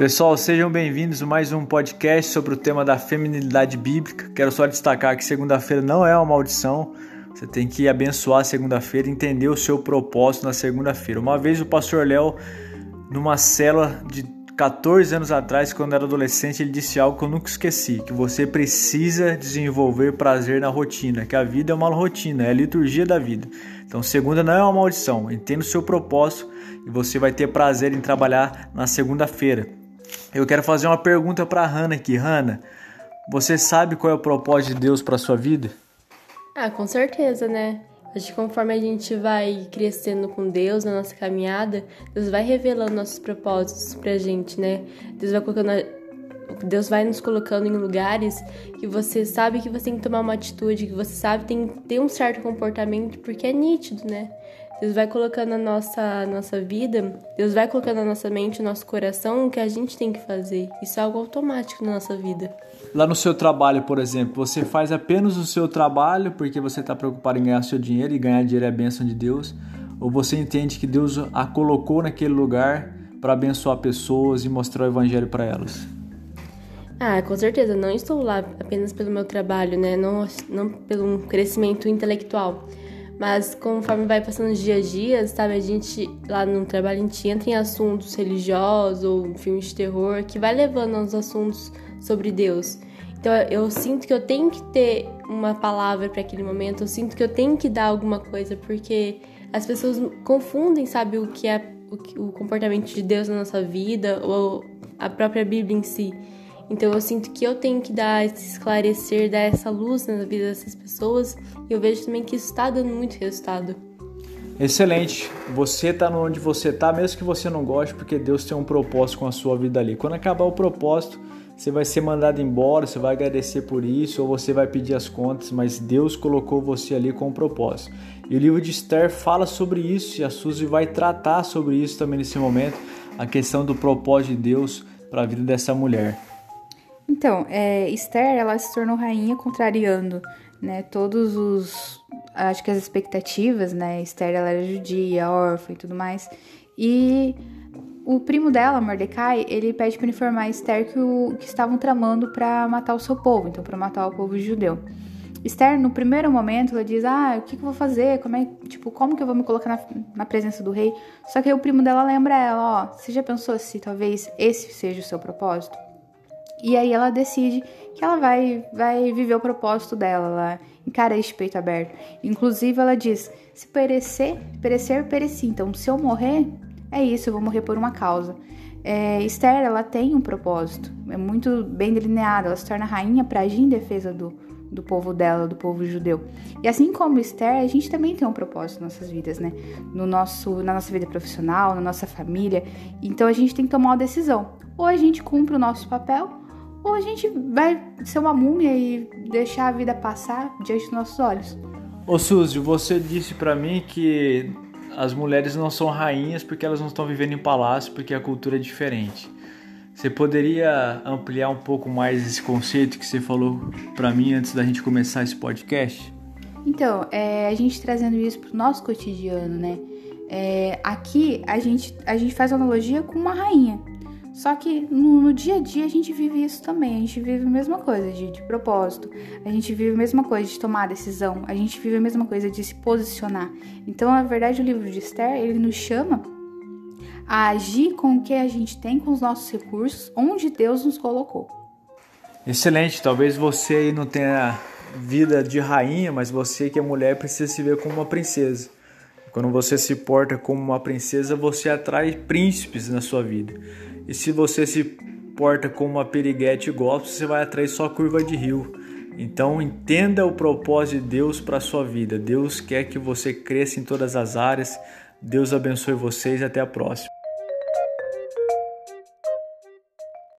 Pessoal, sejam bem-vindos a mais um podcast sobre o tema da feminilidade bíblica. Quero só destacar que segunda-feira não é uma maldição. Você tem que abençoar a segunda-feira, entender o seu propósito na segunda-feira. Uma vez o pastor Léo, numa célula de 14 anos atrás, quando era adolescente, ele disse algo que eu nunca esqueci: que você precisa desenvolver prazer na rotina, que a vida é uma rotina, é a liturgia da vida. Então, segunda não é uma maldição, entenda o seu propósito e você vai ter prazer em trabalhar na segunda-feira. Eu quero fazer uma pergunta para Hannah aqui. Hannah, você sabe qual é o propósito de Deus para sua vida? Ah, com certeza, né? Acho que conforme a gente vai crescendo com Deus na nossa caminhada, Deus vai revelando nossos propósitos pra gente, né? Deus vai colocando Deus vai nos colocando em lugares que você sabe que você tem que tomar uma atitude, que você sabe tem que ter um certo comportamento, porque é nítido, né? Deus vai colocando na nossa, nossa vida, Deus vai colocando na nossa mente, no nosso coração o que a gente tem que fazer. Isso é algo automático na nossa vida. Lá no seu trabalho, por exemplo, você faz apenas o seu trabalho porque você está preocupado em ganhar seu dinheiro e ganhar dinheiro é a bênção de Deus? Ou você entende que Deus a colocou naquele lugar para abençoar pessoas e mostrar o evangelho para elas? Ah, com certeza. Não estou lá apenas pelo meu trabalho, né? Não, não pelo crescimento intelectual. Mas conforme vai passando os dias a dia, sabe, a gente lá no trabalho a gente entra em assuntos religiosos ou filmes de terror que vai levando aos assuntos sobre Deus. Então eu sinto que eu tenho que ter uma palavra para aquele momento, eu sinto que eu tenho que dar alguma coisa, porque as pessoas confundem, sabe, o que é o, o comportamento de Deus na nossa vida ou a própria Bíblia em si. Então eu sinto que eu tenho que dar esse esclarecer, dar essa luz na vida dessas pessoas. E eu vejo também que isso está dando muito resultado. Excelente. Você está onde você está, mesmo que você não goste, porque Deus tem um propósito com a sua vida ali. Quando acabar o propósito, você vai ser mandado embora, você vai agradecer por isso, ou você vai pedir as contas, mas Deus colocou você ali com um propósito. E o livro de Esther fala sobre isso, e a Suzy vai tratar sobre isso também nesse momento, a questão do propósito de Deus para a vida dessa mulher. Então, é, Esther, ela se tornou rainha contrariando, né, todos os, acho que as expectativas, né, Esther, ela era judia, órfã e tudo mais, e o primo dela, Mordecai, ele pede para informar Esther que, o, que estavam tramando para matar o seu povo, então para matar o povo judeu. Esther, no primeiro momento, ela diz: Ah, o que, que eu vou fazer? Como é, tipo, como que eu vou me colocar na, na, presença do rei? Só que aí o primo dela lembra ela: Ó, você já pensou se talvez esse seja o seu propósito? E aí ela decide que ela vai, vai viver o propósito dela, ela encara esse peito aberto. Inclusive ela diz: se perecer, perecer, pereci. Então, se eu morrer, é isso, eu vou morrer por uma causa. É, Esther, ela tem um propósito, é muito bem delineado, ela se torna rainha para agir em defesa do, do povo dela, do povo judeu. E assim como Esther, a gente também tem um propósito nas nossas vidas, né? No nosso, na nossa vida profissional, na nossa família. Então a gente tem que tomar uma decisão. Ou a gente cumpre o nosso papel, ou a gente vai ser uma múmia e deixar a vida passar diante dos nossos olhos. Ô Suzy, você disse para mim que as mulheres não são rainhas porque elas não estão vivendo em palácio, porque a cultura é diferente. Você poderia ampliar um pouco mais esse conceito que você falou para mim antes da gente começar esse podcast? Então, é, a gente trazendo isso pro nosso cotidiano, né? É, aqui a gente, a gente faz analogia com uma rainha. Só que no, no, dia a dia a gente vive isso também, a gente vive a mesma coisa de, de, propósito, a gente vive a mesma coisa de tomar decisão, a gente vive a mesma coisa de se posicionar. Então, na verdade, o livro de Esther, ele nos chama a agir com o que a gente tem, com os nossos recursos, onde Deus nos colocou. Excelente, talvez você aí não tenha vida de rainha, mas você que é mulher precisa se ver como uma princesa. Quando você se porta como uma princesa, você atrai príncipes na sua vida. E se você se porta como uma periguete gospel, você vai atrair só curva de rio. Então entenda o propósito de Deus para a sua vida. Deus quer que você cresça em todas as áreas. Deus abençoe vocês e até a próxima.